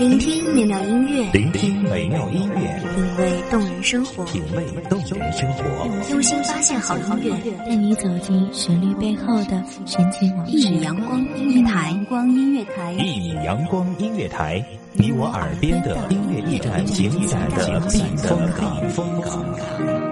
聆听美妙音乐，聆听美妙音乐，品味动人生活，品味动人生活，用心发现好音乐，带你走进旋律背后的神奇往事。一米阳光音乐台，光音乐台，一米阳光音乐台，你我耳边的音乐驿站，精彩的避风港。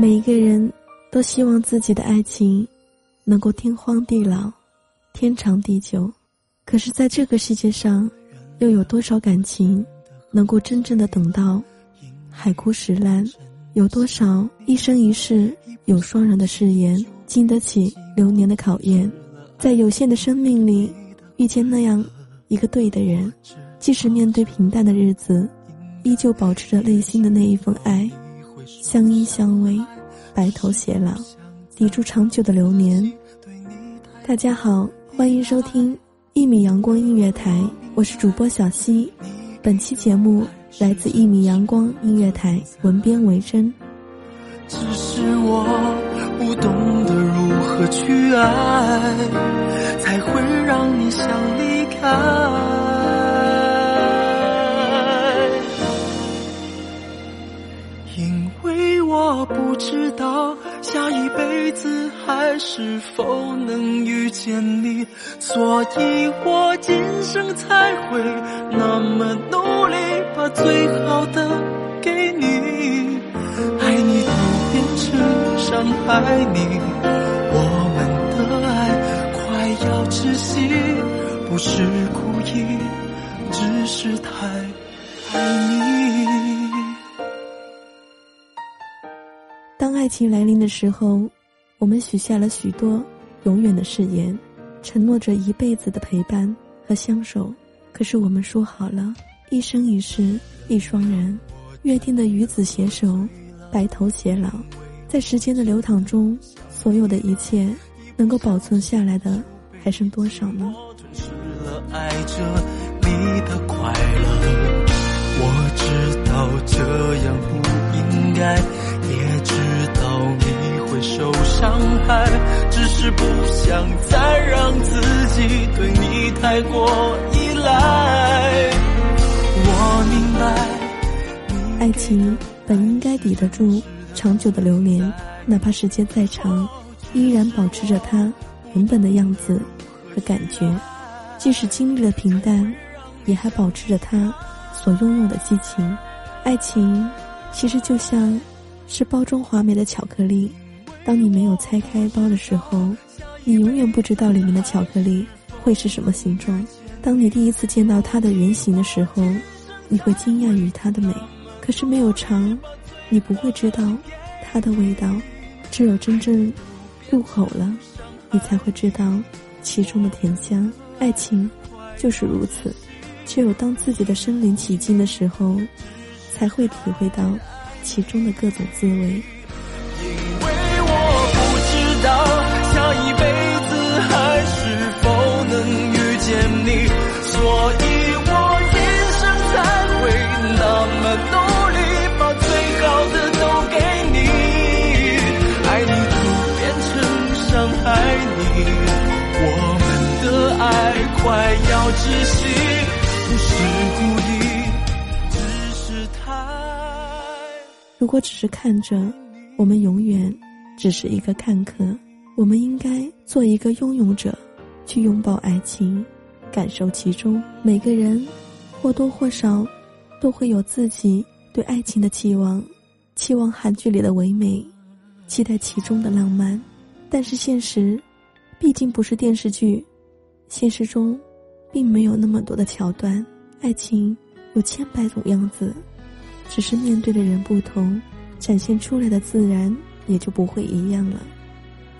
每一个人都希望自己的爱情能够天荒地老、天长地久，可是，在这个世界上，又有多少感情能够真正的等到海枯石烂？有多少一生一世有双人的誓言经得起流年的考验？在有限的生命里，遇见那样一个对的人，即使面对平淡的日子，依旧保持着内心的那一份爱。相依相偎，白头偕老，抵住长久的流年。大家好，欢迎收听一米阳光音乐台，我是主播小溪。本期节目来自一米阳光音乐台，文编为真。只是我不懂得如何去爱，才会让你想离否能遇见你，所以我今生才会那么努力，把最好的给你。爱你都变成伤害你，我们的爱快要窒息，不是故意，只是太爱你。当爱情来临的时候，我们许下了许多永远的誓言，承诺着一辈子的陪伴和相守。可是我们说好了，一生一世一双人，约定的与子携手，白头偕老。在时间的流淌中，所有的一切能够保存下来的，还剩多少呢？爱着你的快乐，我知道这样不应该。也知道受伤害，只是不想再让自己对你太过依赖。我明白，爱情本应该抵得住长久的流年，哪怕时间再长，依然保持着它原本的样子和感觉。即使经历了平淡，也还保持着它所拥有的激情。爱情其实就像……是包装华美的巧克力，当你没有拆开包的时候，你永远不知道里面的巧克力会是什么形状。当你第一次见到它的原型的时候，你会惊讶于它的美。可是没有尝，你不会知道它的味道。只有真正入口了，你才会知道其中的甜香。爱情就是如此，只有当自己的身临其境的时候，才会体会到。其中的各种滋味。你，所以我今生才会那么努力，把最好的都给你。爱你就变成伤害你，我们的爱快要窒息，不是故意。只是太如果只是看着，我们永远只是一个看客。我们应该做一个拥有者，去拥抱爱情，感受其中。每个人或多或少都会有自己对爱情的期望，期望韩剧里的唯美，期待其中的浪漫。但是现实毕竟不是电视剧，现实中并没有那么多的桥段。爱情有千百种样子，只是面对的人不同，展现出来的自然也就不会一样了。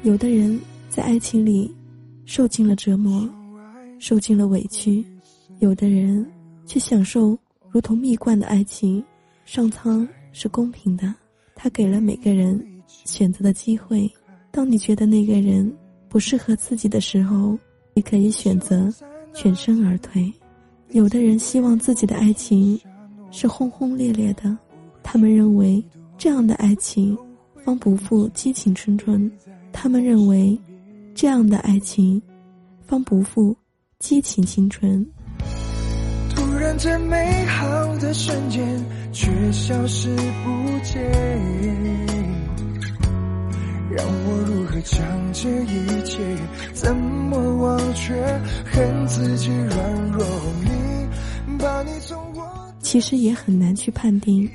有的人在爱情里受尽了折磨，受尽了委屈；有的人却享受如同蜜罐的爱情。上苍是公平的，他给了每个人选择的机会。当你觉得那个人不适合自己的时候，你可以选择全身而退。有的人希望自己的爱情是轰轰烈烈的，他们认为这样的爱情方不负激情春春。他们认为，这样的爱情，方不负激情青春。突然间，美好的瞬间却消失不见，让我如何将这一切怎么忘却？恨自己软弱，你把你从我。其实也很难去判定，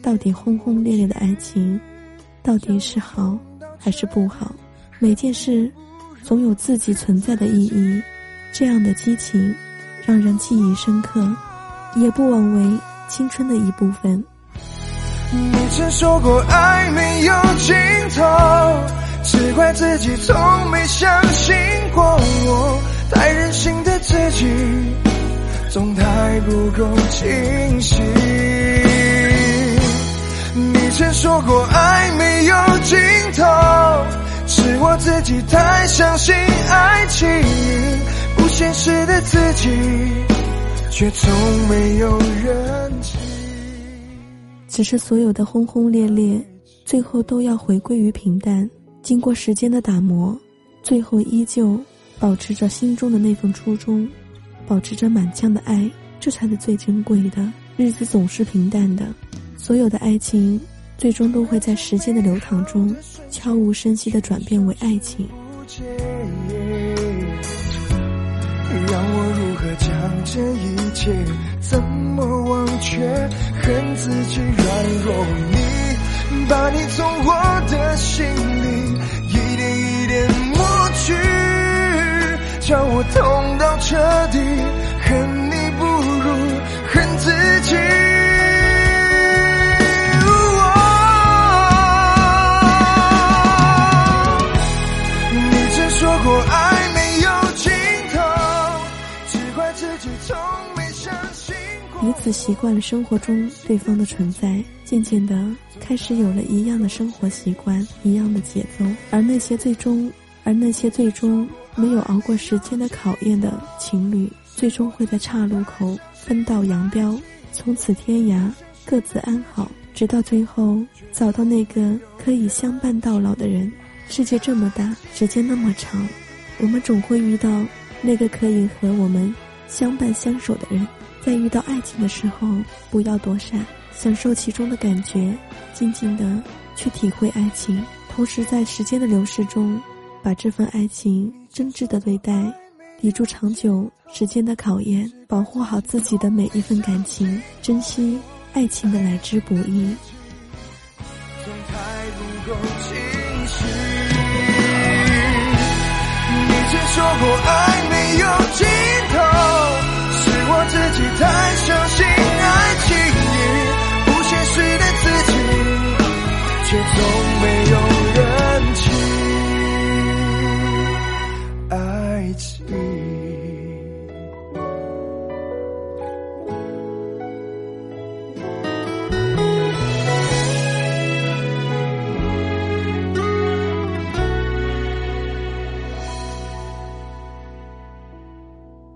到底轰轰烈烈的爱情，到底是好。还是不好，每件事总有自己存在的意义。这样的激情让人记忆深刻，也不枉为青春的一部分。你曾说过爱没有尽头，只怪自己从没相信过我，太任性的自己总太不够清醒。你曾说过爱没有尽头，是我自己太相信爱情，现实的自己却从没有认清。只是所有的轰轰烈烈，最后都要回归于平淡。经过时间的打磨，最后依旧保持着心中的那份初衷，保持着满腔的爱，这才是最珍贵的。日子总是平淡的。所有的爱情，最终都会在时间的流淌中，悄无声息的转变为爱情。让我如何将这一切怎么忘却？恨自己软弱，你把你从我的心里一点一点抹去，叫我痛到彻底。恨你不如恨自己。习惯了生活中对方的存在，渐渐的开始有了一样的生活习惯，一样的节奏。而那些最终，而那些最终没有熬过时间的考验的情侣，最终会在岔路口分道扬镳，从此天涯，各自安好，直到最后找到那个可以相伴到老的人。世界这么大，时间那么长，我们总会遇到那个可以和我们相伴相守的人。在遇到爱情的时候，不要躲闪，享受其中的感觉，静静的去体会爱情。同时，在时间的流逝中，把这份爱情真挚的对待，抵住长久时间的考验，保护好自己的每一份感情，珍惜爱情的来之不易。你曾说过爱太相信爱情，不现实的自己，却从没